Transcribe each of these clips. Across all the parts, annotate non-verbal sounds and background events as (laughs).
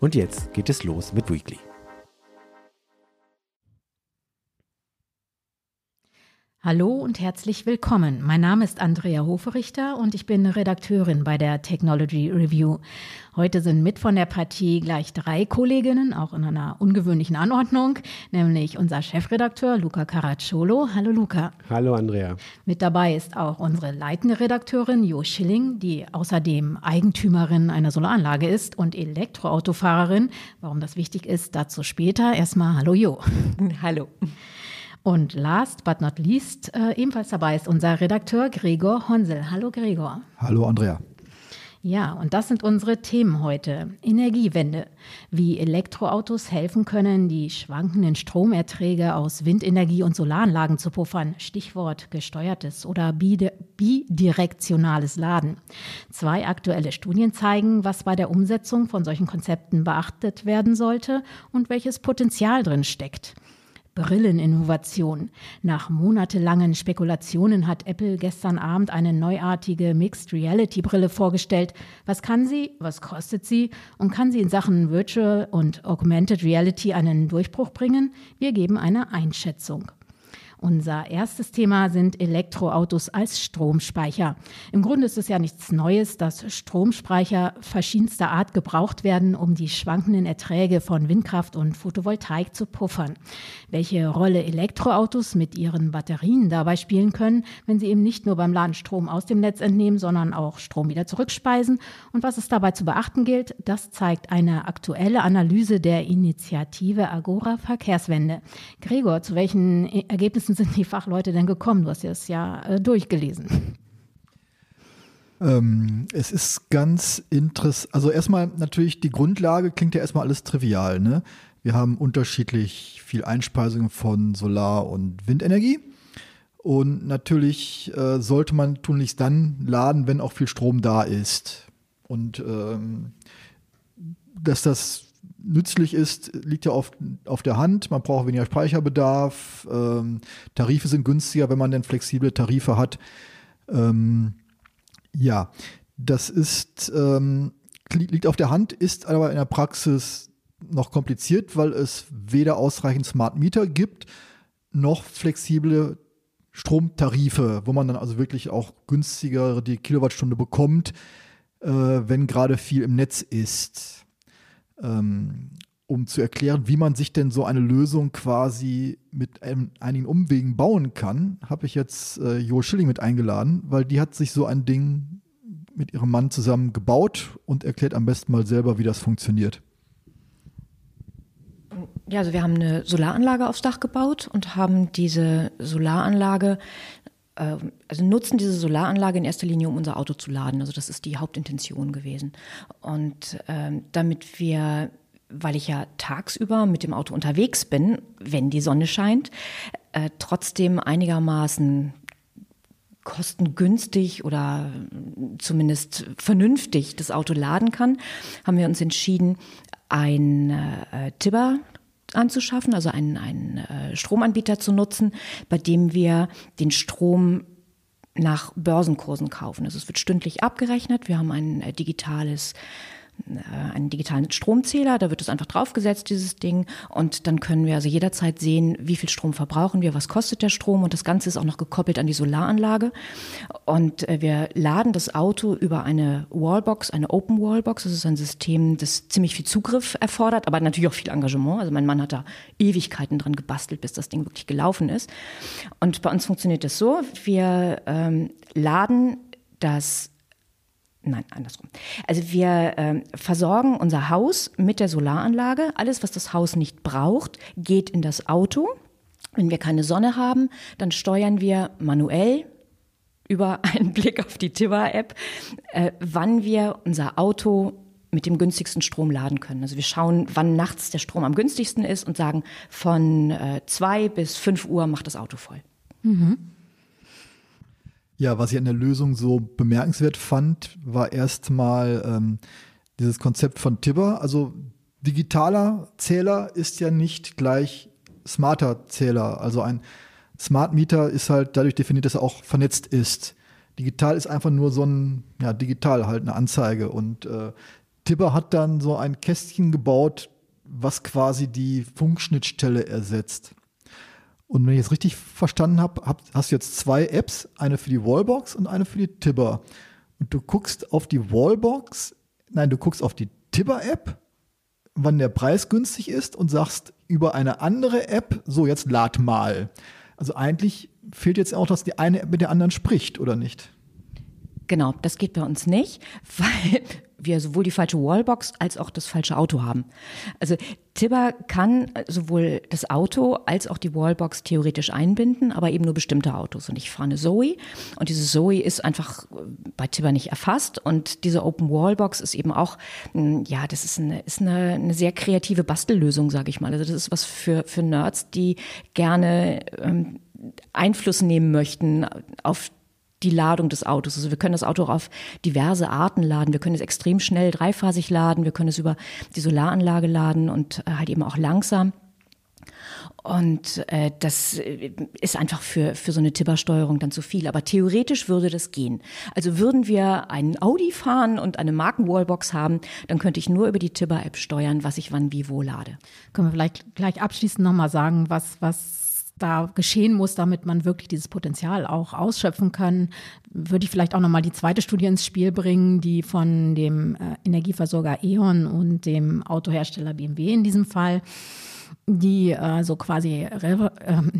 Und jetzt geht es los mit Weekly. Hallo und herzlich willkommen. Mein Name ist Andrea Hoferichter und ich bin Redakteurin bei der Technology Review. Heute sind mit von der Partie gleich drei Kolleginnen, auch in einer ungewöhnlichen Anordnung, nämlich unser Chefredakteur Luca Caracciolo. Hallo Luca. Hallo Andrea. Mit dabei ist auch unsere leitende Redakteurin Jo Schilling, die außerdem Eigentümerin einer Solaranlage ist und Elektroautofahrerin. Warum das wichtig ist, dazu später. Erstmal Hallo Jo. (laughs) Hallo. Und last but not least, äh, ebenfalls dabei ist unser Redakteur Gregor Honsel. Hallo Gregor. Hallo Andrea. Ja, und das sind unsere Themen heute. Energiewende. Wie Elektroautos helfen können, die schwankenden Stromerträge aus Windenergie und Solaranlagen zu puffern. Stichwort gesteuertes oder bidirektionales Laden. Zwei aktuelle Studien zeigen, was bei der Umsetzung von solchen Konzepten beachtet werden sollte und welches Potenzial drin steckt. Brilleninnovation. Nach monatelangen Spekulationen hat Apple gestern Abend eine neuartige Mixed Reality Brille vorgestellt. Was kann sie? Was kostet sie? Und kann sie in Sachen Virtual und Augmented Reality einen Durchbruch bringen? Wir geben eine Einschätzung. Unser erstes Thema sind Elektroautos als Stromspeicher. Im Grunde ist es ja nichts Neues, dass Stromspeicher verschiedenster Art gebraucht werden, um die schwankenden Erträge von Windkraft und Photovoltaik zu puffern. Welche Rolle Elektroautos mit ihren Batterien dabei spielen können, wenn sie eben nicht nur beim Laden Strom aus dem Netz entnehmen, sondern auch Strom wieder zurückspeisen und was es dabei zu beachten gilt, das zeigt eine aktuelle Analyse der Initiative Agora Verkehrswende. Gregor, zu welchen Ergebnissen Wissen sind die Fachleute denn gekommen? Du hast es ja äh, durchgelesen. Ähm, es ist ganz interessant. Also erstmal natürlich die Grundlage klingt ja erstmal alles trivial. Ne? Wir haben unterschiedlich viel Einspeisung von Solar- und Windenergie. Und natürlich äh, sollte man tunlichst dann laden, wenn auch viel Strom da ist. Und ähm, dass das nützlich ist, liegt ja auf, auf der Hand. Man braucht weniger Speicherbedarf. Ähm, Tarife sind günstiger, wenn man denn flexible Tarife hat. Ähm, ja, das ist, ähm, liegt auf der Hand, ist aber in der Praxis noch kompliziert, weil es weder ausreichend Smart Meter gibt, noch flexible Stromtarife, wo man dann also wirklich auch günstiger die Kilowattstunde bekommt, äh, wenn gerade viel im Netz ist ähm, um zu erklären, wie man sich denn so eine Lösung quasi mit ähm, einigen Umwegen bauen kann, habe ich jetzt äh, Jo Schilling mit eingeladen, weil die hat sich so ein Ding mit ihrem Mann zusammen gebaut und erklärt am besten mal selber, wie das funktioniert. Ja, also wir haben eine Solaranlage aufs Dach gebaut und haben diese Solaranlage also nutzen diese Solaranlage in erster Linie, um unser Auto zu laden. Also das ist die Hauptintention gewesen. Und ähm, damit wir, weil ich ja tagsüber mit dem Auto unterwegs bin, wenn die Sonne scheint, äh, trotzdem einigermaßen kostengünstig oder zumindest vernünftig das Auto laden kann, haben wir uns entschieden, ein äh, Tibber anzuschaffen, also einen, einen äh, Stromanbieter zu nutzen, bei dem wir den Strom nach Börsenkursen kaufen. Also es wird stündlich abgerechnet. Wir haben ein äh, digitales einen digitalen Stromzähler, da wird es einfach draufgesetzt, dieses Ding. Und dann können wir also jederzeit sehen, wie viel Strom verbrauchen wir, was kostet der Strom. Und das Ganze ist auch noch gekoppelt an die Solaranlage. Und äh, wir laden das Auto über eine Wallbox, eine Open Wallbox. Das ist ein System, das ziemlich viel Zugriff erfordert, aber natürlich auch viel Engagement. Also mein Mann hat da Ewigkeiten dran gebastelt, bis das Ding wirklich gelaufen ist. Und bei uns funktioniert das so, wir ähm, laden das Nein, andersrum. Also wir äh, versorgen unser Haus mit der Solaranlage. Alles, was das Haus nicht braucht, geht in das Auto. Wenn wir keine Sonne haben, dann steuern wir manuell über (laughs) einen Blick auf die Tiba-App, äh, wann wir unser Auto mit dem günstigsten Strom laden können. Also wir schauen, wann nachts der Strom am günstigsten ist und sagen, von äh, zwei bis fünf Uhr macht das Auto voll. Mhm. Ja, was ich an der Lösung so bemerkenswert fand, war erstmal ähm, dieses Konzept von Tibber. Also digitaler Zähler ist ja nicht gleich smarter Zähler. Also ein Smart Meter ist halt dadurch definiert, dass er auch vernetzt ist. Digital ist einfach nur so ein, ja, digital halt eine Anzeige. Und äh, Tibber hat dann so ein Kästchen gebaut, was quasi die Funkschnittstelle ersetzt. Und wenn ich es richtig verstanden habe, hab, hast du jetzt zwei Apps, eine für die Wallbox und eine für die Tibber. Und du guckst auf die Wallbox, nein, du guckst auf die Tibber-App, wann der Preis günstig ist und sagst über eine andere App, so jetzt lad mal. Also eigentlich fehlt jetzt auch, dass die eine App mit der anderen spricht, oder nicht? Genau, das geht bei uns nicht, (laughs) weil wir sowohl die falsche Wallbox als auch das falsche Auto haben. Also Tibber kann sowohl das Auto als auch die Wallbox theoretisch einbinden, aber eben nur bestimmte Autos. Und ich fahre eine Zoe und diese Zoe ist einfach bei Tibber nicht erfasst. Und diese Open Wallbox ist eben auch, hm, ja, das ist eine, ist eine, eine sehr kreative Bastellösung, sage ich mal. Also das ist was für, für Nerds, die gerne ähm, Einfluss nehmen möchten auf die Ladung des Autos. Also wir können das Auto auch auf diverse Arten laden. Wir können es extrem schnell dreiphasig laden. Wir können es über die Solaranlage laden und äh, halt eben auch langsam. Und äh, das äh, ist einfach für, für so eine Tippersteuerung dann zu viel. Aber theoretisch würde das gehen. Also würden wir einen Audi fahren und eine Markenwallbox haben, dann könnte ich nur über die Tipper-App steuern, was ich wann wie wo lade. Können wir vielleicht gleich abschließend nochmal sagen, was, was da geschehen muss, damit man wirklich dieses Potenzial auch ausschöpfen kann, würde ich vielleicht auch nochmal die zweite Studie ins Spiel bringen, die von dem äh, Energieversorger E.ON und dem Autohersteller BMW in diesem Fall die äh, so quasi äh,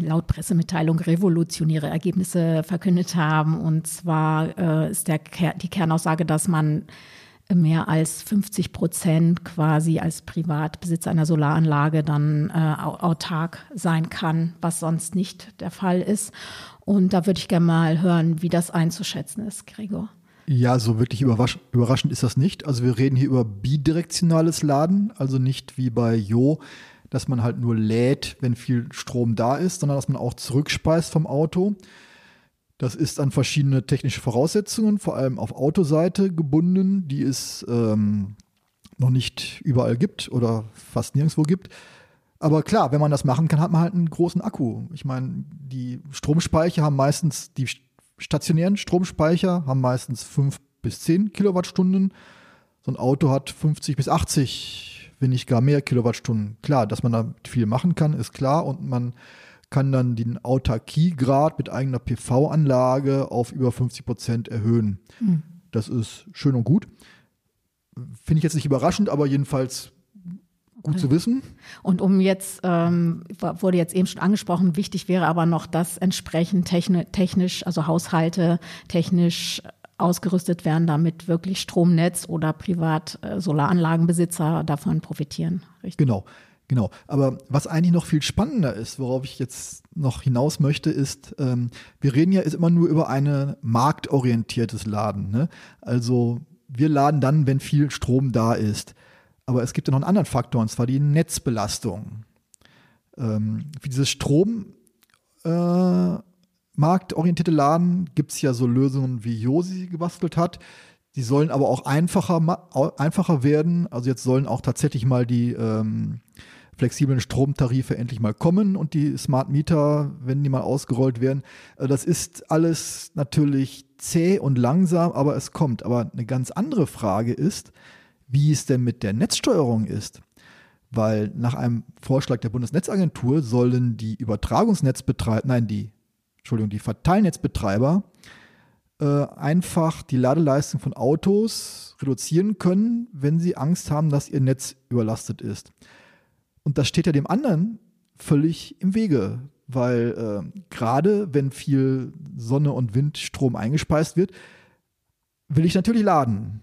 laut Pressemitteilung revolutionäre Ergebnisse verkündet haben. Und zwar äh, ist der, die Kernaussage, dass man mehr als 50 Prozent quasi als Privatbesitzer einer Solaranlage dann äh, autark sein kann, was sonst nicht der Fall ist. Und da würde ich gerne mal hören, wie das einzuschätzen ist, Gregor. Ja, so wirklich überraschend ist das nicht. Also wir reden hier über bidirektionales Laden, also nicht wie bei Jo, dass man halt nur lädt, wenn viel Strom da ist, sondern dass man auch zurückspeist vom Auto. Das ist an verschiedene technische Voraussetzungen, vor allem auf Autoseite gebunden, die es ähm, noch nicht überall gibt oder fast nirgendwo gibt. Aber klar, wenn man das machen kann, hat man halt einen großen Akku. Ich meine, die Stromspeicher haben meistens, die stationären Stromspeicher haben meistens 5 bis 10 Kilowattstunden. So ein Auto hat 50 bis 80, wenn nicht gar mehr Kilowattstunden. Klar, dass man da viel machen kann, ist klar. Und man kann dann den Autarkiegrad mit eigener PV-Anlage auf über 50 Prozent erhöhen. Mhm. Das ist schön und gut. Finde ich jetzt nicht überraschend, aber jedenfalls gut zu wissen. Und um jetzt, ähm, wurde jetzt eben schon angesprochen, wichtig wäre aber noch, dass entsprechend technisch, also Haushalte technisch ausgerüstet werden, damit wirklich Stromnetz oder Privat-Solaranlagenbesitzer äh, davon profitieren. Richtig? Genau. Genau, aber was eigentlich noch viel spannender ist, worauf ich jetzt noch hinaus möchte, ist, ähm, wir reden ja ist immer nur über ein marktorientiertes Laden. Ne? Also wir laden dann, wenn viel Strom da ist. Aber es gibt ja noch einen anderen Faktor, und zwar die Netzbelastung. Ähm, für dieses Strom äh, marktorientierte Laden gibt es ja so Lösungen, wie Josi gebastelt hat. Die sollen aber auch einfacher, einfacher werden. Also jetzt sollen auch tatsächlich mal die ähm, flexiblen Stromtarife endlich mal kommen und die Smart Meter, wenn die mal ausgerollt werden. Äh, das ist alles natürlich zäh und langsam, aber es kommt. Aber eine ganz andere Frage ist, wie es denn mit der Netzsteuerung ist. Weil nach einem Vorschlag der Bundesnetzagentur sollen die Übertragungsnetzbetreiber, nein, die, Entschuldigung, die Verteilnetzbetreiber äh, einfach die Ladeleistung von Autos reduzieren können, wenn sie Angst haben, dass ihr Netz überlastet ist. Und das steht ja dem anderen völlig im Wege, weil äh, gerade wenn viel Sonne und Windstrom eingespeist wird, will ich natürlich laden.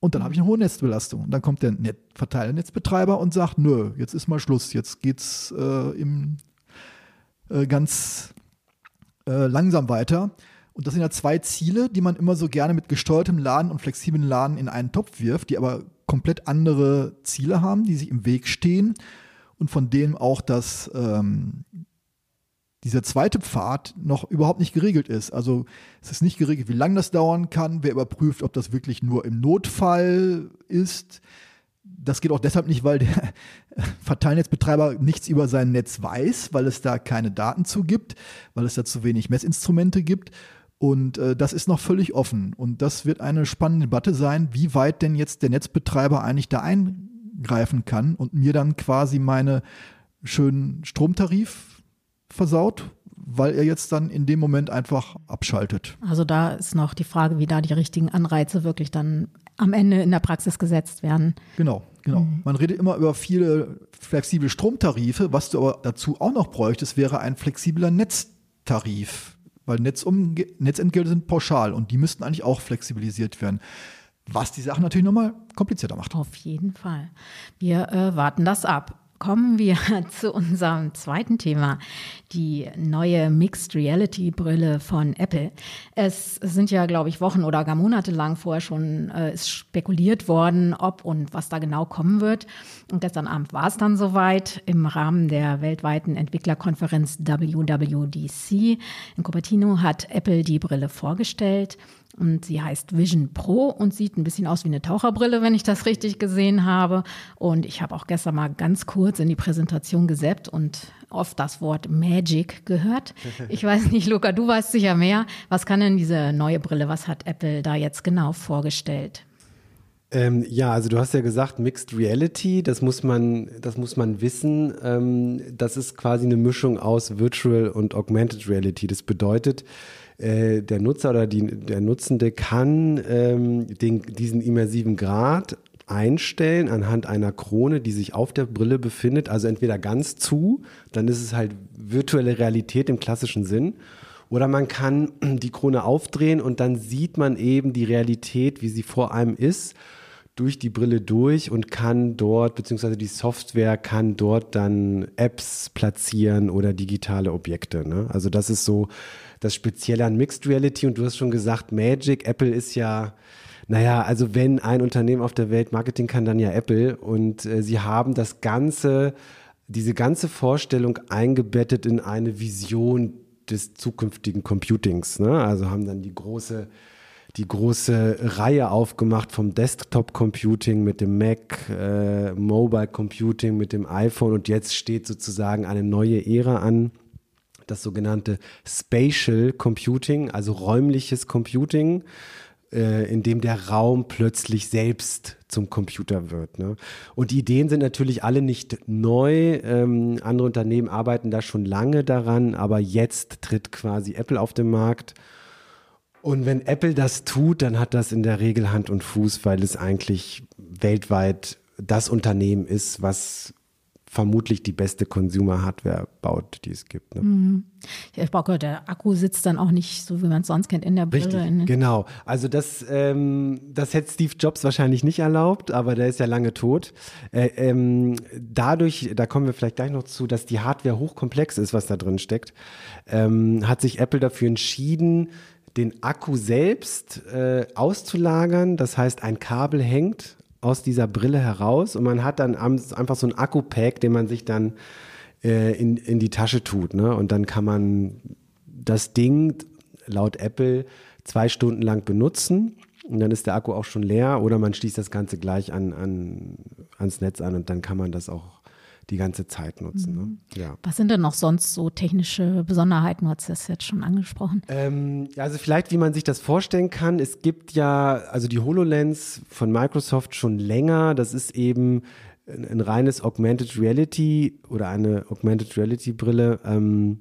Und dann habe ich eine hohe Netzbelastung. Und dann kommt der Net Verteilernetzbetreiber und sagt, nö, jetzt ist mal Schluss, jetzt geht's äh, äh, ganz äh, langsam weiter. Und das sind ja zwei Ziele, die man immer so gerne mit gesteuertem Laden und flexiblen Laden in einen Topf wirft, die aber komplett andere Ziele haben, die sich im Weg stehen und von denen auch das, ähm, dieser zweite Pfad noch überhaupt nicht geregelt ist. Also es ist nicht geregelt, wie lange das dauern kann, wer überprüft, ob das wirklich nur im Notfall ist. Das geht auch deshalb nicht, weil der (laughs) Verteilnetzbetreiber nichts über sein Netz weiß, weil es da keine Daten zu gibt, weil es da zu wenig Messinstrumente gibt. Und äh, das ist noch völlig offen. Und das wird eine spannende Debatte sein, wie weit denn jetzt der Netzbetreiber eigentlich da eingreifen kann und mir dann quasi meine schönen Stromtarif versaut, weil er jetzt dann in dem Moment einfach abschaltet. Also da ist noch die Frage, wie da die richtigen Anreize wirklich dann am Ende in der Praxis gesetzt werden. Genau, genau. Mhm. Man redet immer über viele flexible Stromtarife. Was du aber dazu auch noch bräuchtest, wäre ein flexibler Netztarif weil Netzum Netzentgelte sind pauschal und die müssten eigentlich auch flexibilisiert werden. Was die Sache natürlich nochmal komplizierter macht. Auf jeden Fall. Wir äh, warten das ab. Kommen wir (laughs) zu unserem zweiten Thema, die neue Mixed Reality Brille von Apple. Es sind ja, glaube ich, Wochen oder gar Monate lang vorher schon äh, spekuliert worden, ob und was da genau kommen wird. Und gestern Abend war es dann soweit im Rahmen der weltweiten Entwicklerkonferenz WWDC. In Cupertino hat Apple die Brille vorgestellt. Und sie heißt Vision Pro und sieht ein bisschen aus wie eine Taucherbrille, wenn ich das richtig gesehen habe. Und ich habe auch gestern mal ganz kurz in die Präsentation gesäppt und oft das Wort Magic gehört. (laughs) Ich weiß nicht, Luca, du weißt sicher mehr. Was kann denn diese neue Brille, was hat Apple da jetzt genau vorgestellt? Ähm, ja, also du hast ja gesagt Mixed Reality, das muss man, das muss man wissen. Ähm, das ist quasi eine Mischung aus Virtual und Augmented Reality. Das bedeutet, äh, der Nutzer oder die, der Nutzende kann ähm, den, diesen immersiven Grad einstellen anhand einer Krone, die sich auf der Brille befindet, also entweder ganz zu, dann ist es halt virtuelle Realität im klassischen Sinn, oder man kann (clears throat) die Krone aufdrehen und dann sieht man eben die Realität, wie sie vor einem ist, durch die Brille durch und kann dort, beziehungsweise die Software kann dort dann Apps platzieren oder digitale Objekte. Ne? Also das ist so das Spezielle an Mixed Reality und du hast schon gesagt, Magic, Apple ist ja, naja, also wenn ein Unternehmen auf der Welt Marketing kann, dann ja Apple und äh, sie haben das Ganze, diese ganze Vorstellung eingebettet in eine Vision des zukünftigen Computings. Ne? Also haben dann die große die große Reihe aufgemacht vom Desktop Computing mit dem Mac, äh, Mobile Computing mit dem iPhone und jetzt steht sozusagen eine neue Ära an das sogenannte Spatial Computing, also räumliches Computing, äh, in dem der Raum plötzlich selbst zum Computer wird. Ne? Und die Ideen sind natürlich alle nicht neu. Ähm, andere Unternehmen arbeiten da schon lange daran, aber jetzt tritt quasi Apple auf den Markt. Und wenn Apple das tut, dann hat das in der Regel Hand und Fuß, weil es eigentlich weltweit das Unternehmen ist, was vermutlich die beste Consumer-Hardware baut, die es gibt. Ne? Mhm. Ich brauche der Akku sitzt dann auch nicht so, wie man es sonst kennt, in der Brille. Richtig, genau. Also das, ähm, das hätte Steve Jobs wahrscheinlich nicht erlaubt, aber der ist ja lange tot. Äh, ähm, dadurch, da kommen wir vielleicht gleich noch zu, dass die Hardware hochkomplex ist, was da drin steckt, ähm, hat sich Apple dafür entschieden, den Akku selbst äh, auszulagern. Das heißt, ein Kabel hängt aus dieser Brille heraus und man hat dann einfach so ein Akku-Pack, den man sich dann äh, in, in die Tasche tut. Ne? Und dann kann man das Ding laut Apple zwei Stunden lang benutzen und dann ist der Akku auch schon leer oder man schließt das Ganze gleich an, an, ans Netz an und dann kann man das auch die ganze Zeit nutzen. Ne? Mhm. Ne? Ja. Was sind denn noch sonst so technische Besonderheiten? Du hast das jetzt schon angesprochen. Ähm, also vielleicht, wie man sich das vorstellen kann. Es gibt ja, also die HoloLens von Microsoft schon länger. Das ist eben ein, ein reines Augmented Reality oder eine Augmented Reality Brille. Ähm,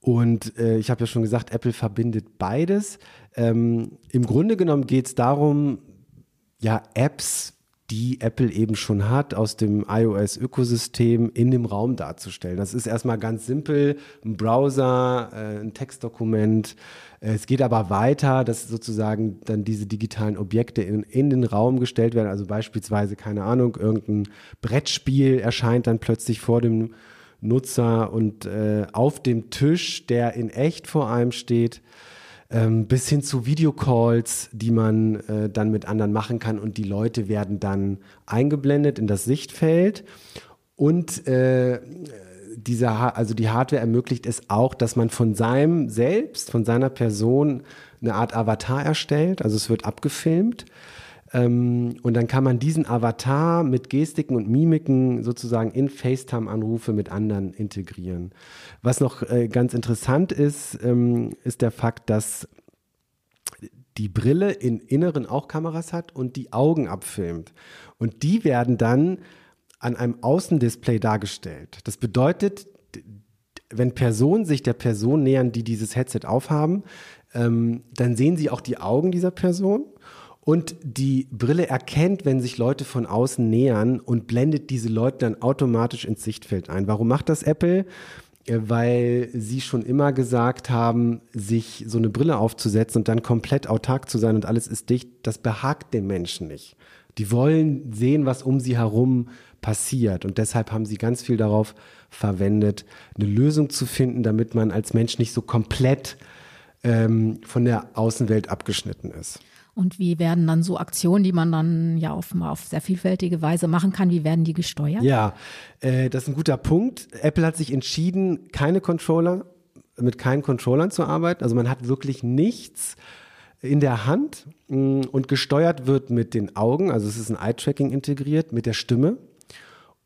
und äh, ich habe ja schon gesagt, Apple verbindet beides. Ähm, Im Grunde genommen geht es darum, ja, Apps die Apple eben schon hat, aus dem iOS-Ökosystem in dem Raum darzustellen. Das ist erstmal ganz simpel, ein Browser, äh, ein Textdokument. Es geht aber weiter, dass sozusagen dann diese digitalen Objekte in, in den Raum gestellt werden. Also beispielsweise, keine Ahnung, irgendein Brettspiel erscheint dann plötzlich vor dem Nutzer und äh, auf dem Tisch, der in echt vor einem steht, ähm, bis hin zu Videocalls, die man äh, dann mit anderen machen kann und die Leute werden dann eingeblendet in das Sichtfeld und äh, diese, also die Hardware ermöglicht es auch, dass man von seinem selbst, von seiner Person eine Art Avatar erstellt. Also es wird abgefilmt. Ähm, und dann kann man diesen Avatar mit Gestiken und Mimiken sozusagen in FaceTime-Anrufe mit anderen integrieren. Was noch äh, ganz interessant ist, ähm, ist der Fakt, dass die Brille in Inneren auch Kameras hat und die Augen abfilmt. Und die werden dann an einem Außendisplay dargestellt. Das bedeutet, wenn Personen sich der Person nähern, die dieses Headset aufhaben, ähm, dann sehen sie auch die Augen dieser Person und die Brille erkennt, wenn sich Leute von außen nähern und blendet diese Leute dann automatisch ins Sichtfeld ein. Warum macht das Apple? Äh, weil sie schon immer gesagt haben, sich so eine Brille aufzusetzen und dann komplett autark zu sein und alles ist dicht, das behagt den Menschen nicht. Die wollen sehen, was um sie herum passiert. Und deshalb haben sie ganz viel darauf verwendet, eine Lösung zu finden, damit man als Mensch nicht so komplett ähm, von der Außenwelt abgeschnitten ist. Und wie werden dann so Aktionen, die man dann ja auf, auf sehr vielfältige Weise machen kann, wie werden die gesteuert? Ja, äh, das ist ein guter Punkt. Apple hat sich entschieden, keine Controller, mit keinen Controllern zu arbeiten. Also man hat wirklich nichts in der Hand mm, und gesteuert wird mit den Augen. Also es ist ein Eye-Tracking integriert, mit der Stimme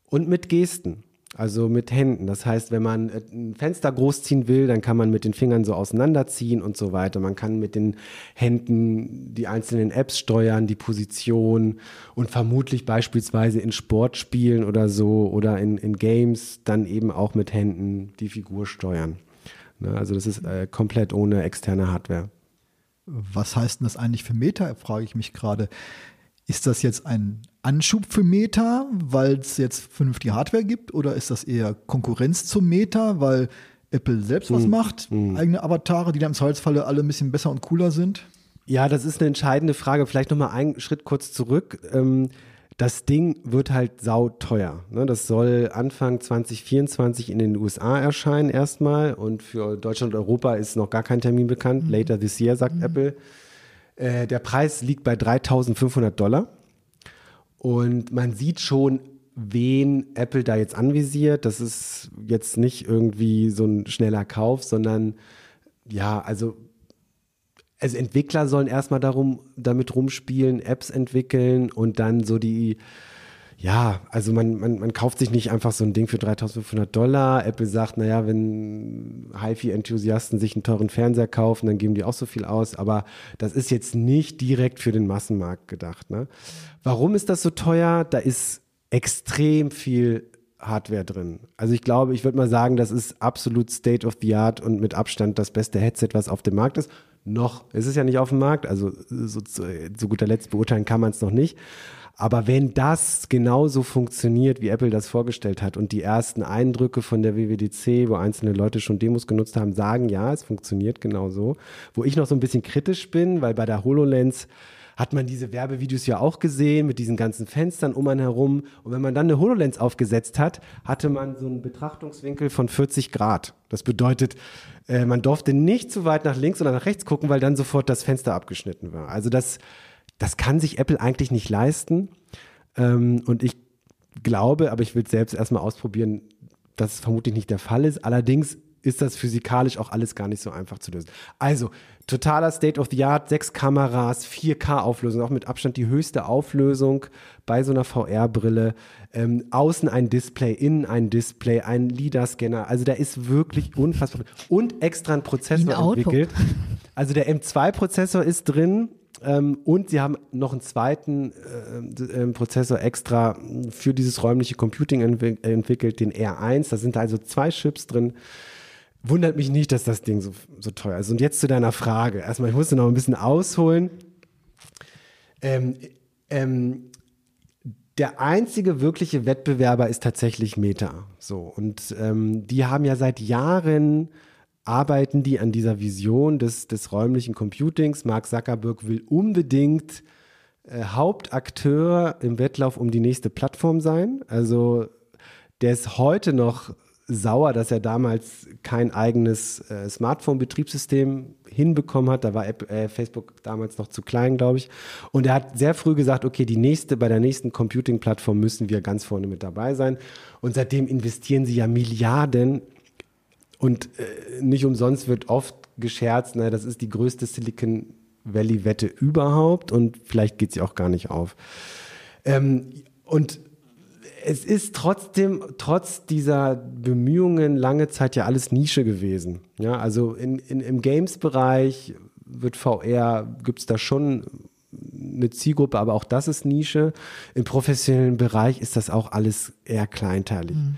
und mit Gesten. Also mit Händen. Das heißt, wenn man äh, ein Fenster großziehen will, dann kann man mit den Fingern so auseinanderziehen und so weiter. Man kann mit den Händen die einzelnen Apps steuern, die Position und vermutlich beispielsweise in Sportspielen oder so oder in, in Games dann eben auch mit Händen die Figur steuern. Ne, also das ist äh, komplett ohne externe Hardware. Was heißt denn das eigentlich für Meta, frage ich mich gerade. Ist das jetzt ein Anschub für Meta, weil es jetzt vernünftige Hardware gibt? Oder ist das eher Konkurrenz zum Meta, weil Apple selbst was hm. macht? Hm. Eigene Avatare, die dann im Zweifelsfalle alle ein bisschen besser und cooler sind? Ja, das ist eine entscheidende Frage. Vielleicht nochmal einen Schritt kurz zurück. Ähm, das Ding wird halt sauteuer. Ne? Das soll Anfang 2024 in den USA erscheinen erstmal und für Deutschland und Europa ist noch gar kein Termin bekannt. Mhm. Later this year, sagt mhm. Apple. Äh, der Preis liegt bei 3500 Dollar. Und man sieht schon, wen Apple da jetzt anvisiert. Das ist jetzt nicht irgendwie so ein schneller Kauf, sondern ja, also, also Entwickler sollen erstmal darum, damit rumspielen, Apps entwickeln und dann so die ja, also man, man, man kauft sich nicht einfach so ein Ding für 3500 Dollar. Apple sagt, naja, wenn HiFi-Enthusiasten sich einen teuren Fernseher kaufen, dann geben die auch so viel aus. Aber das ist jetzt nicht direkt für den Massenmarkt gedacht. Ne? Warum ist das so teuer? Da ist extrem viel Hardware drin. Also ich glaube, ich würde mal sagen, das ist absolut State of the Art und mit Abstand das beste Headset, was auf dem Markt ist. Noch ist es ja nicht auf dem Markt, also so zu, zu guter Letzt beurteilen kann man es noch nicht. Aber wenn das genauso funktioniert, wie Apple das vorgestellt hat und die ersten Eindrücke von der WWDC, wo einzelne Leute schon Demos genutzt haben, sagen, ja, es funktioniert genauso. Wo ich noch so ein bisschen kritisch bin, weil bei der HoloLens hat man diese Werbevideos ja auch gesehen mit diesen ganzen Fenstern um einen herum. Und wenn man dann eine HoloLens aufgesetzt hat, hatte man so einen Betrachtungswinkel von 40 Grad. Das bedeutet, äh, man durfte nicht zu weit nach links oder nach rechts gucken, weil dann sofort das Fenster abgeschnitten war. Also das das kann sich Apple eigentlich nicht leisten. Ähm, und ich glaube, aber ich will es selbst erstmal ausprobieren, dass es vermutlich nicht der Fall ist. Allerdings ist das physikalisch auch alles gar nicht so einfach zu lösen. Also, totaler State of the Art, sechs Kameras, 4K-Auflösung, auch mit Abstand die höchste Auflösung bei so einer VR-Brille. Ähm, außen ein Display, innen ein Display, ein LIDAR-Scanner. Also, da ist wirklich unfassbar. Und extra ein Prozessor ein entwickelt. Also, der M2-Prozessor ist drin. Ähm, und sie haben noch einen zweiten äh, äh, Prozessor extra für dieses räumliche Computing entwick entwickelt, den R1. Da sind also zwei Chips drin. Wundert mich nicht, dass das Ding so, so teuer ist. Und jetzt zu deiner Frage. Erstmal, ich musste noch ein bisschen ausholen. Ähm, ähm, der einzige wirkliche Wettbewerber ist tatsächlich Meta. So und ähm, die haben ja seit Jahren arbeiten die an dieser Vision des, des räumlichen Computings. Mark Zuckerberg will unbedingt äh, Hauptakteur im Wettlauf um die nächste Plattform sein. Also der ist heute noch sauer, dass er damals kein eigenes äh, Smartphone-Betriebssystem hinbekommen hat. Da war App, äh, Facebook damals noch zu klein, glaube ich. Und er hat sehr früh gesagt, okay, die nächste, bei der nächsten Computing-Plattform müssen wir ganz vorne mit dabei sein. Und seitdem investieren sie ja Milliarden. Und äh, nicht umsonst wird oft gescherzt, na, das ist die größte Silicon Valley-Wette überhaupt und vielleicht geht sie auch gar nicht auf. Ähm, und es ist trotzdem, trotz dieser Bemühungen lange Zeit ja alles Nische gewesen. Ja, also in, in, im Games-Bereich wird VR, gibt es da schon eine Zielgruppe, aber auch das ist Nische. Im professionellen Bereich ist das auch alles eher kleinteilig. Mhm.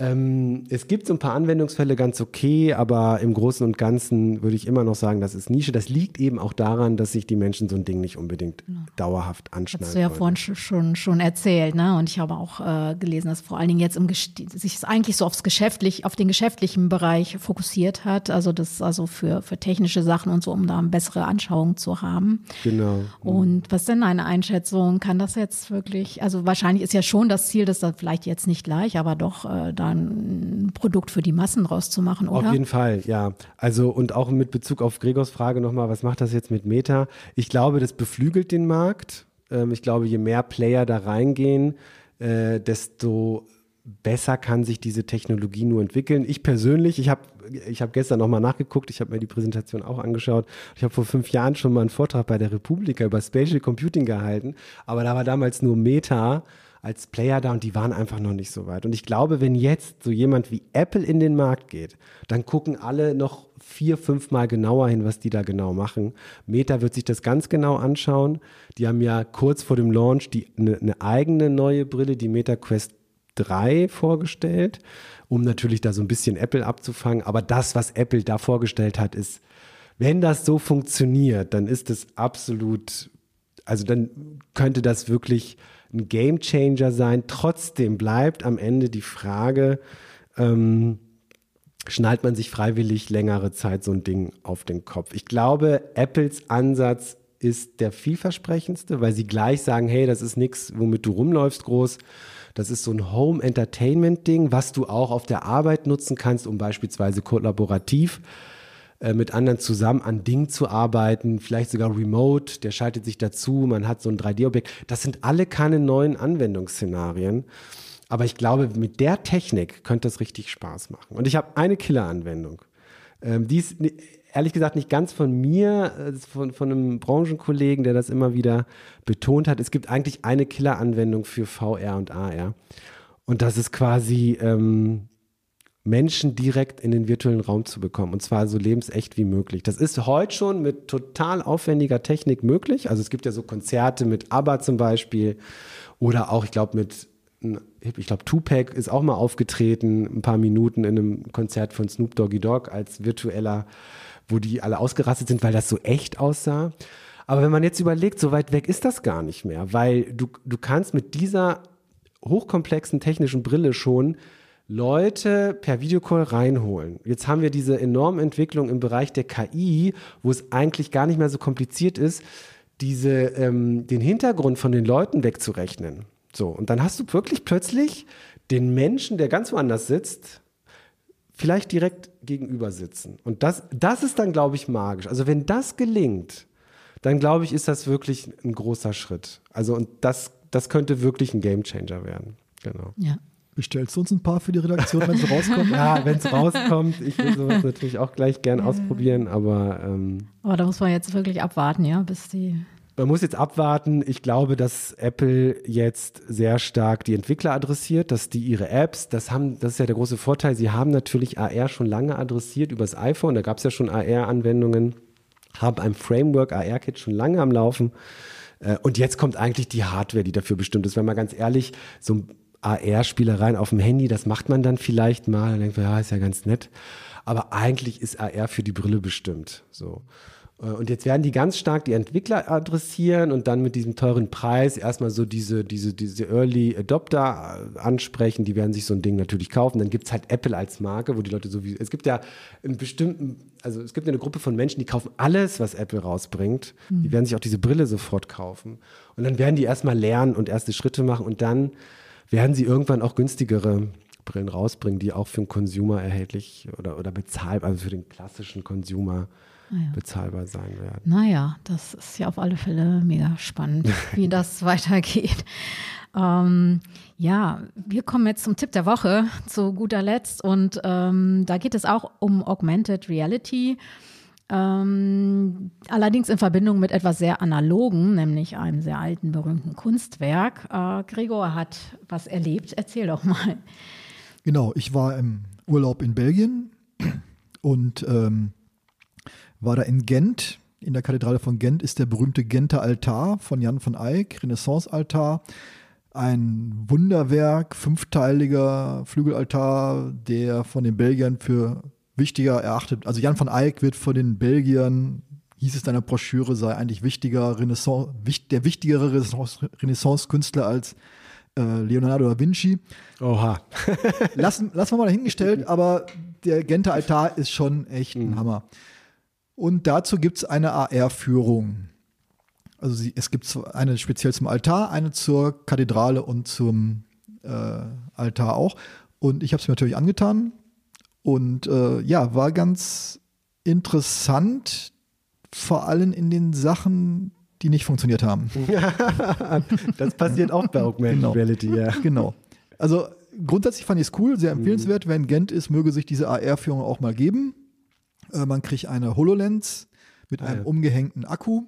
Ähm, es gibt so ein paar Anwendungsfälle ganz okay, aber im Großen und Ganzen würde ich immer noch sagen, das ist Nische. Das liegt eben auch daran, dass sich die Menschen so ein Ding nicht unbedingt genau. dauerhaft anschneiden. Hast du ja wollen. vorhin schon, schon erzählt, ne? Und ich habe auch äh, gelesen, dass vor allen Dingen jetzt im sich eigentlich so aufs geschäftlich, auf den geschäftlichen Bereich fokussiert hat. Also das also für, für technische Sachen und so, um da eine bessere Anschauung zu haben. Genau. Und was denn eine Einschätzung? Kann das jetzt wirklich, also wahrscheinlich ist ja schon das Ziel, dass da vielleicht jetzt nicht gleich, aber doch äh, da ein Produkt für die Massen rauszumachen, oder? Auf jeden Fall, ja. Also und auch mit Bezug auf Gregors Frage nochmal, was macht das jetzt mit Meta? Ich glaube, das beflügelt den Markt. Ähm, ich glaube, je mehr Player da reingehen, äh, desto besser kann sich diese Technologie nur entwickeln. Ich persönlich, ich habe ich hab gestern nochmal nachgeguckt, ich habe mir die Präsentation auch angeschaut. Ich habe vor fünf Jahren schon mal einen Vortrag bei der Republika über Spatial Computing gehalten, aber da war damals nur Meta als Player da und die waren einfach noch nicht so weit. Und ich glaube, wenn jetzt so jemand wie Apple in den Markt geht, dann gucken alle noch vier, fünf Mal genauer hin, was die da genau machen. Meta wird sich das ganz genau anschauen. Die haben ja kurz vor dem Launch die, eine, eine eigene neue Brille, die Meta Quest 3 vorgestellt, um natürlich da so ein bisschen Apple abzufangen. Aber das, was Apple da vorgestellt hat, ist, wenn das so funktioniert, dann ist es absolut, also dann könnte das wirklich ein Game Changer sein. Trotzdem bleibt am Ende die Frage, ähm, schnallt man sich freiwillig längere Zeit so ein Ding auf den Kopf? Ich glaube, Apples Ansatz ist der vielversprechendste, weil sie gleich sagen, hey, das ist nichts, womit du rumläufst groß. Das ist so ein Home Entertainment Ding, was du auch auf der Arbeit nutzen kannst, um beispielsweise kollaborativ äh, mit anderen zusammen an Dingen zu arbeiten, vielleicht sogar remote, der schaltet sich dazu, man hat so ein 3D-Objekt. Das sind alle keine neuen Anwendungsszenarien. Aber ich glaube, mit der Technik könnte das richtig Spaß machen. Und ich habe eine Killer-Anwendung. Ähm, die ist ehrlich gesagt nicht ganz von mir, äh, von, von einem Branchenkollegen, der das immer wieder betont hat. Es gibt eigentlich eine Killer-Anwendung für VR und AR. Und das ist quasi ähm, Menschen direkt in den virtuellen Raum zu bekommen und zwar so lebensecht wie möglich. Das ist heute schon mit total aufwendiger Technik möglich. Also es gibt ja so Konzerte mit ABBA zum Beispiel oder auch, ich glaube, mit, ich glaube, Tupac ist auch mal aufgetreten, ein paar Minuten in einem Konzert von Snoop Doggy Dogg als virtueller, wo die alle ausgerastet sind, weil das so echt aussah. Aber wenn man jetzt überlegt, so weit weg ist das gar nicht mehr, weil du, du kannst mit dieser hochkomplexen technischen Brille schon Leute per Videocall reinholen. Jetzt haben wir diese enorme Entwicklung im Bereich der KI, wo es eigentlich gar nicht mehr so kompliziert ist, diese, ähm, den Hintergrund von den Leuten wegzurechnen. So, und dann hast du wirklich plötzlich den Menschen, der ganz woanders sitzt, vielleicht direkt gegenüber sitzen. Und das, das ist dann, glaube ich, magisch. Also wenn das gelingt, dann glaube ich, ist das wirklich ein großer Schritt. Also und das, das könnte wirklich ein Gamechanger werden. Genau. Ja. Bestellst du uns ein paar für die Redaktion, wenn es rauskommt? (laughs) ja, wenn es rauskommt. Ich will sowas natürlich auch gleich gern ausprobieren, aber. Ähm, aber da muss man jetzt wirklich abwarten, ja, bis die. Man muss jetzt abwarten. Ich glaube, dass Apple jetzt sehr stark die Entwickler adressiert, dass die ihre Apps, das haben, das ist ja der große Vorteil, sie haben natürlich AR schon lange adressiert übers iPhone, da gab es ja schon AR-Anwendungen, haben ein Framework AR-Kit schon lange am Laufen. Äh, und jetzt kommt eigentlich die Hardware, die dafür bestimmt ist. Wenn man ganz ehrlich, so ein AR-Spielereien auf dem Handy, das macht man dann vielleicht mal und denkt, ja, ist ja ganz nett. Aber eigentlich ist AR für die Brille bestimmt. So. Äh, und jetzt werden die ganz stark die Entwickler adressieren und dann mit diesem teuren Preis erstmal so diese, diese, diese Early Adopter äh, ansprechen. Die werden sich so ein Ding natürlich kaufen. Dann gibt es halt Apple als Marke, wo die Leute so wie. Es gibt ja einen bestimmten, also es gibt eine Gruppe von Menschen, die kaufen alles, was Apple rausbringt. Mhm. Die werden sich auch diese Brille sofort kaufen. Und dann werden die erstmal lernen und erste Schritte machen und dann werden sie irgendwann auch günstigere Brillen rausbringen, die auch für den Consumer erhältlich oder, oder bezahlbar, also für den klassischen Consumer Naja. bezahlbar sein werden. Naja, das ist ja auf alle Fälle mega spannend, (laughs) wie das weitergeht. Ähm, ja, wir kommen jetzt zum Tipp der Woche zu guter Letzt und ähm, da geht es auch um Augmented Reality. Ähm, allerdings in Verbindung mit etwas sehr Analogen, nämlich einem sehr alten, berühmten Kunstwerk. Äh, Gregor hat was erlebt. Erzähl doch mal. Genau, ich war im Urlaub in Belgien und ähm, war da in Gent. In der Kathedrale von Gent ist der berühmte Genter Altar von Jan van Eyck, Renaissance-Altar. Ein Wunderwerk, fünfteiliger Flügelaltar, der von den Belgiern für wichtiger erachtet. Also Jan van Eyck wird von den Belgiern, hieß es in einer Broschüre, sei eigentlich wichtiger Renaissance, der wichtigere Renaissance-Künstler als äh, Leonardo da Vinci. Oha. (laughs) lassen, lassen wir mal dahingestellt, aber der Genter Altar ist schon echt ein Hammer. Und dazu gibt es eine AR-Führung. Also sie, es gibt eine speziell zum Altar, eine zur Kathedrale und zum äh, Altar auch. Und ich habe es mir natürlich angetan. Und äh, ja, war ganz interessant, vor allem in den Sachen, die nicht funktioniert haben. (laughs) das passiert auch bei Augmented Genau. Reality, ja. Genau. Also grundsätzlich fand ich es cool, sehr empfehlenswert. Wer in Gent ist, möge sich diese AR-Führung auch mal geben. Äh, man kriegt eine HoloLens mit einem ja. umgehängten Akku.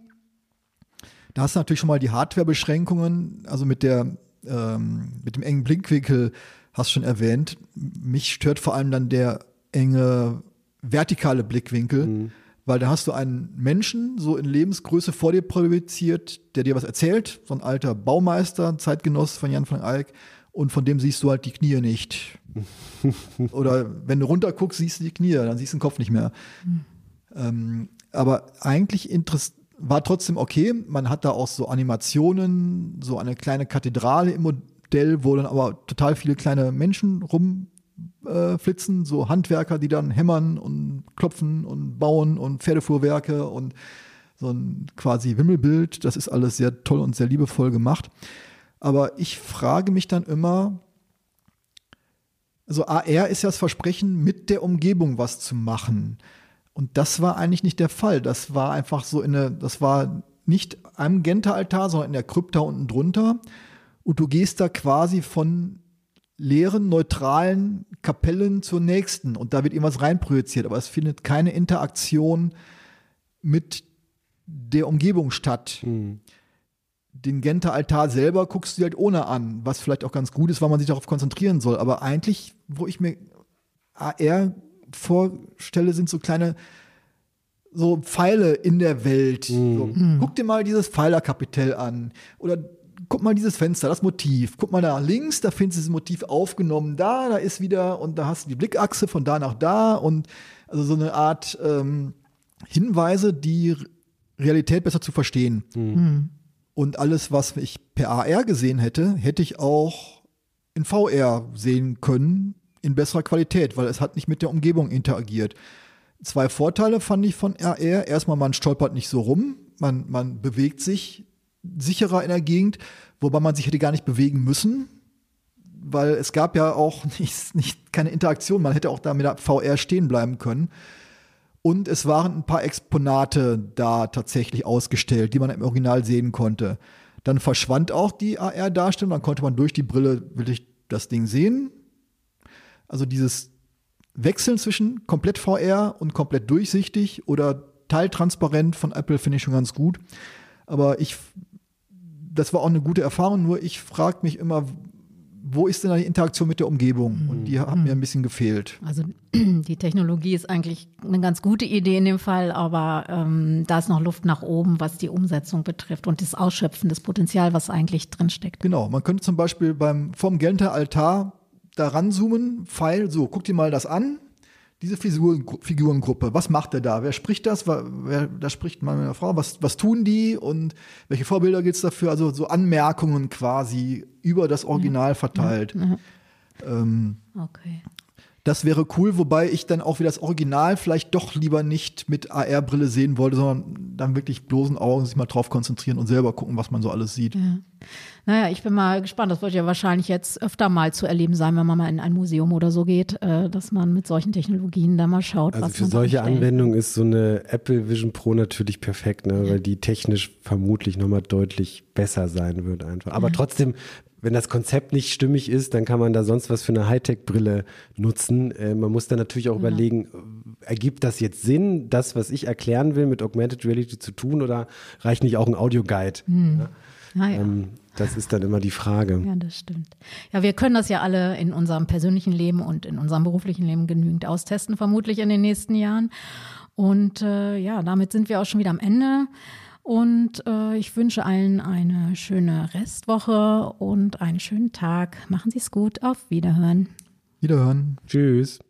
Da hast du natürlich schon mal die Hardware-Beschränkungen, also mit der ähm, mit dem engen Blickwinkel hast du schon erwähnt. Mich stört vor allem dann der enge vertikale Blickwinkel, weil da hast du einen Menschen so in Lebensgröße vor dir projiziert, der dir was erzählt, so ein alter Baumeister, Zeitgenoss von Jan van Eyck, und von dem siehst du halt die Knie nicht. (laughs) Oder wenn du runter guckst, siehst du die Knie, dann siehst du den Kopf nicht mehr. Ähm, aber eigentlich war trotzdem okay. Man hat da auch so Animationen, so eine kleine Kathedrale im Modell, wo dann aber total viele kleine Menschen rumflitzen, äh, so Handwerker, die dann hämmern und klopfen und bauen und Pferdefuhrwerke und so ein quasi Wimmelbild. Das ist alles sehr toll und sehr liebevoll gemacht. Aber ich frage mich dann immer, also AR ist ja das Versprechen, mit der Umgebung was zu machen. Und das war eigentlich nicht der Fall. Das war einfach so in der, das war nicht am Genter-Altar, sondern in der Krypta unten drunter. Und du gehst da quasi von leeren, neutralen Kapellen zur nächsten. Und da wird irgendwas reinprojiziert. Aber es findet keine Interaktion mit der Umgebung statt. Den Genter Altar selber guckst du halt ohne an, was vielleicht auch ganz gut ist, weil man sich darauf konzentrieren soll. Aber eigentlich, wo ich mir AR vorstelle, sind so kleine so Pfeile in der Welt. So, guck dir mal dieses Pfeilerkapitell an. Oder guck mal dieses Fenster, das Motiv. Guck mal da links, da findest du dieses Motiv aufgenommen. Da, da ist wieder, und da hast du die Blickachse von da nach da. Und also so eine Art ähm, Hinweise, die Realität besser zu verstehen. Und alles, was ich per AR gesehen hätte, hätte ich auch in VR sehen können, in besserer Qualität, weil es hat nicht mit der Umgebung interagiert. Zwei Vorteile fand ich von AR. Erstmal, man stolpert nicht so rum, man, man bewegt sich sicherer in der Gegend, wobei man sich hätte gar nicht bewegen müssen, weil es gab ja auch (laughs) nicht, nicht keine Interaktion. Man hätte auch da mit der VR stehen bleiben können. Und es waren ein paar Exponate da tatsächlich ausgestellt, die man im Original sehen konnte. Dann verschwand auch die AR-Darstellung, dann konnte man durch die Brille wirklich das Ding sehen. Also dieses Wechseln zwischen komplett VR und komplett durchsichtig oder teiltransparent von Apple finde ich schon ganz gut. Aber ich, das war auch eine gute Erfahrung, nur ich frage mich immer, wo ist denn da die Interaktion mit der Umgebung? Und die hat mir ein bisschen gefehlt. Also (clears throat) die Technologie ist eigentlich eine ganz gute Idee in dem Fall, aber ähm, da ist noch Luft nach oben, was die Umsetzung betrifft und das Ausschöpfen des Potenzial, was eigentlich drinsteckt. Genau, man könnte zum Beispiel beim vom Genter Altar da ranzoomen, Pfeil, so, guck dir mal das an. Diese Figuren, Figurengruppe, was macht der da? Wer spricht das? Wer, wer, da spricht man mit einer Frau. Was, was tun die? Und welche Vorbilder gibt es dafür? Also so Anmerkungen quasi über das Original verteilt. Ähm, Okay. das wäre cool, wobei ich dann auch wieder das Original vielleicht doch lieber nicht mit AR-Brille sehen wollte, sondern dann wirklich bloßen Augen sich mal drauf konzentrieren und selber gucken, was man so alles sieht. Ja. Naja, ich bin mal gespannt. Das wird ja wahrscheinlich jetzt öfter mal zu erleben sein, wenn man mal in ein Museum oder so geht, äh, dass man mit solchen Technologien da mal schaut. Also was für solche. Anwendungen ist so eine Apple Vision Pro natürlich perfekt, ne? weil die technisch vermutlich nochmal deutlich besser sein wird einfach. Aber trotzdem, wenn das Konzept nicht stimmig ist, dann kann man da sonst was für eine Hightech-Brille nutzen. Äh, man muss dann natürlich auch überlegen, äh, ergibt das jetzt Sinn, das, was ich erklären will, mit Augmented Reality zu tun oder reicht nicht auch ein Audioguide? Naja. Ähm, das ist dann immer die Frage. Ja, das stimmt. Ja, wir können das ja alle in unserem persönlichen Leben und in unserem beruflichen Leben genügend austesten, vermutlich in den nächsten Jahren. Und äh, ja, damit sind wir auch schon wieder am Ende. Und äh, ich wünsche allen eine schöne Restwoche und einen schönen Tag. Machen Sie es gut. Auf Wiederhören. Wiederhören. Tschüss.